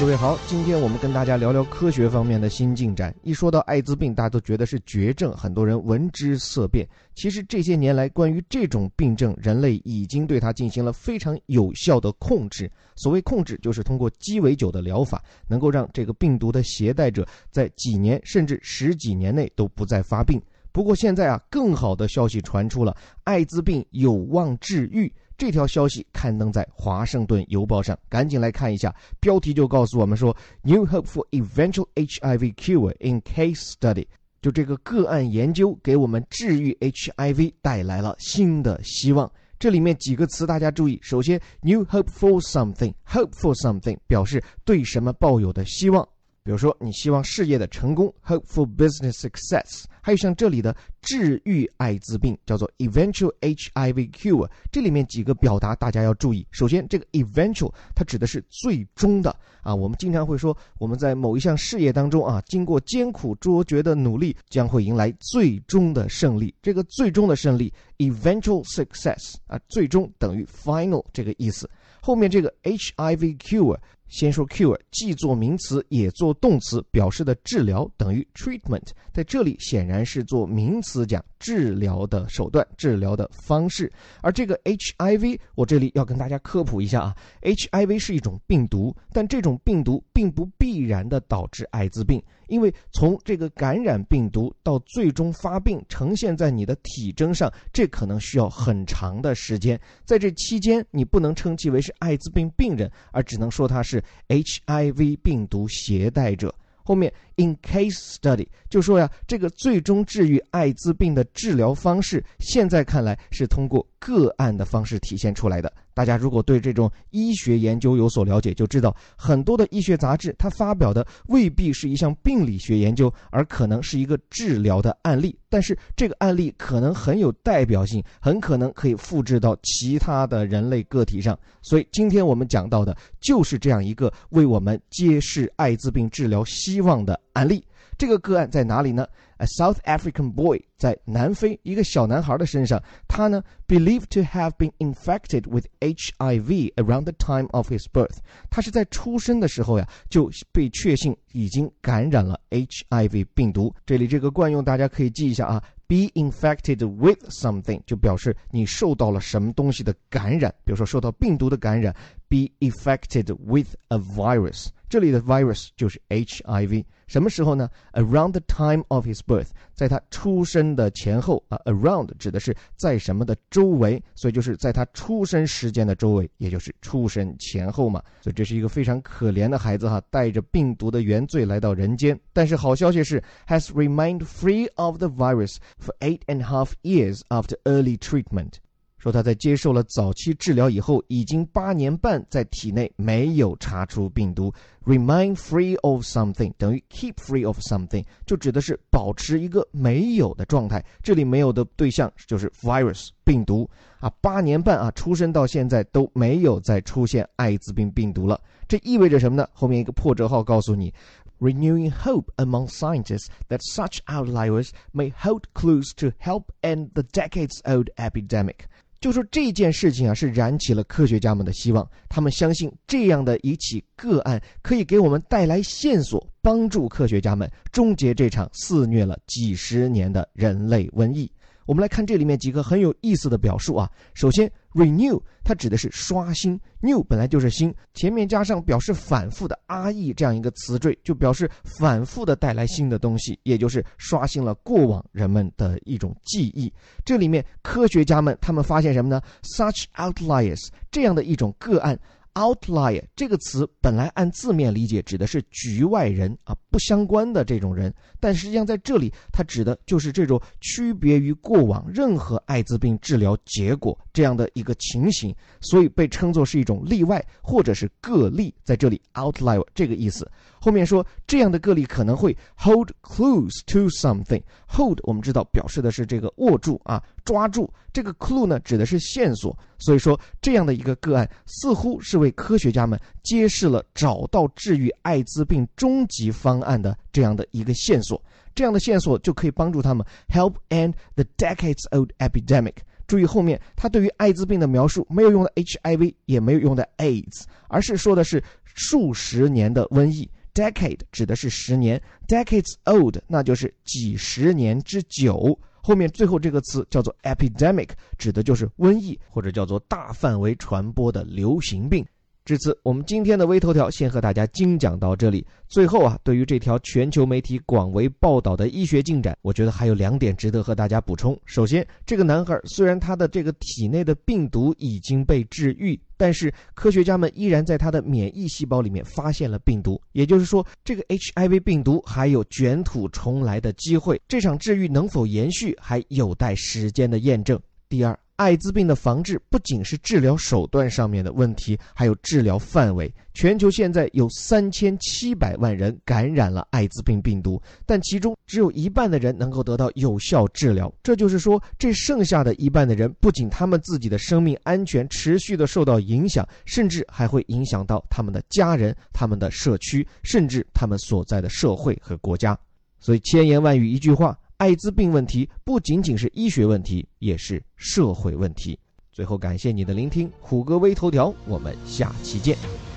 各位好，今天我们跟大家聊聊科学方面的新进展。一说到艾滋病，大家都觉得是绝症，很多人闻之色变。其实这些年来，关于这种病症，人类已经对它进行了非常有效的控制。所谓控制，就是通过鸡尾酒的疗法，能够让这个病毒的携带者在几年甚至十几年内都不再发病。不过现在啊，更好的消息传出了，艾滋病有望治愈。这条消息刊登在《华盛顿邮报》上，赶紧来看一下。标题就告诉我们说：“New hope for eventual HIV cure in case study。”就这个个案研究给我们治愈 HIV 带来了新的希望。这里面几个词大家注意。首先，“New hope for something”，“hope for something” 表示对什么抱有的希望。比如说，你希望事业的成功，hope for business success。还有像这里的治愈艾滋病，叫做 eventual HIV cure。这里面几个表达大家要注意。首先，这个 eventual 它指的是最终的啊。我们经常会说，我们在某一项事业当中啊，经过艰苦卓绝的努力，将会迎来最终的胜利。这个最终的胜利，eventual success 啊，最终等于 final 这个意思。后面这个 HIV cure。先说 cure，既做名词也做动词，表示的治疗等于 treatment，在这里显然是做名词思讲治疗的手段、治疗的方式。而这个 HIV，我这里要跟大家科普一下啊，HIV 是一种病毒，但这种病毒并不必然的导致艾滋病。因为从这个感染病毒到最终发病呈现在你的体征上，这可能需要很长的时间。在这期间，你不能称其为是艾滋病病人，而只能说他是 HIV 病毒携带者。后面 in case study 就说呀，这个最终治愈艾滋病的治疗方式，现在看来是通过个案的方式体现出来的。大家如果对这种医学研究有所了解，就知道很多的医学杂志，它发表的未必是一项病理学研究，而可能是一个治疗的案例。但是这个案例可能很有代表性，很可能可以复制到其他的人类个体上。所以今天我们讲到的就是这样一个为我们揭示艾滋病治疗希望的案例。这个个案在哪里呢？A South African boy 在南非一个小男孩的身上，他呢 believed to have been infected with HIV around the time of his birth。他是在出生的时候呀就被确信已经感染了 HIV 病毒。这里这个惯用大家可以记一下啊，be infected with something 就表示你受到了什么东西的感染，比如说受到病毒的感染，be infected with a virus。这里的 virus 就是 HIV。什么时候呢？Around the time of his birth，在他出生的前后啊。Around 指的是在什么的周围，所以就是在他出生时间的周围，也就是出生前后嘛。所以这是一个非常可怜的孩子哈，带着病毒的原罪来到人间。但是好消息是，has remained free of the virus for eight and a half years after early treatment。说他在接受了早期治疗以后，已经八年半在体内没有查出病毒。Remain free of something 等于 keep free of something，就指的是保持一个没有的状态。这里没有的对象就是 virus 病毒啊，八年半啊，出生到现在都没有再出现艾滋病病毒了。这意味着什么呢？后面一个破折号告诉你：renewing hope among scientists that such outliers may hold clues to help end the decades-old epidemic。就说这件事情啊，是燃起了科学家们的希望。他们相信这样的一起个案可以给我们带来线索，帮助科学家们终结这场肆虐了几十年的人类瘟疫。我们来看这里面几个很有意思的表述啊。首先，renew 它指的是刷新，new 本来就是新，前面加上表示反复的 re 这样一个词缀，就表示反复的带来新的东西，也就是刷新了过往人们的一种记忆。这里面科学家们他们发现什么呢？Such outliers 这样的一种个案。Outlier 这个词本来按字面理解指的是局外人啊，不相关的这种人，但实际上在这里它指的就是这种区别于过往任何艾滋病治疗结果这样的一个情形，所以被称作是一种例外或者是个例。在这里，outlier 这个意思。后面说这样的个例可能会 hold clues to something。hold 我们知道表示的是这个握住啊，抓住。这个 clue 呢指的是线索。所以说这样的一个个案似乎是为科学家们揭示了找到治愈艾滋病终极方案的这样的一个线索。这样的线索就可以帮助他们 help end the decades-old epidemic。注意后面他对于艾滋病的描述没有用的 HIV，也没有用的 AIDS，而是说的是数十年的瘟疫，decade 指的是十年，decades old 那就是几十年之久。后面最后这个词叫做 epidemic，指的就是瘟疫或者叫做大范围传播的流行病。至此，我们今天的微头条先和大家精讲到这里。最后啊，对于这条全球媒体广为报道的医学进展，我觉得还有两点值得和大家补充。首先，这个男孩虽然他的这个体内的病毒已经被治愈，但是科学家们依然在他的免疫细胞里面发现了病毒，也就是说，这个 HIV 病毒还有卷土重来的机会。这场治愈能否延续，还有待时间的验证。第二。艾滋病的防治不仅是治疗手段上面的问题，还有治疗范围。全球现在有三千七百万人感染了艾滋病病毒，但其中只有一半的人能够得到有效治疗。这就是说，这剩下的一半的人，不仅他们自己的生命安全持续的受到影响，甚至还会影响到他们的家人、他们的社区，甚至他们所在的社会和国家。所以，千言万语一句话。艾滋病问题不仅仅是医学问题，也是社会问题。最后，感谢你的聆听，虎哥微头条，我们下期见。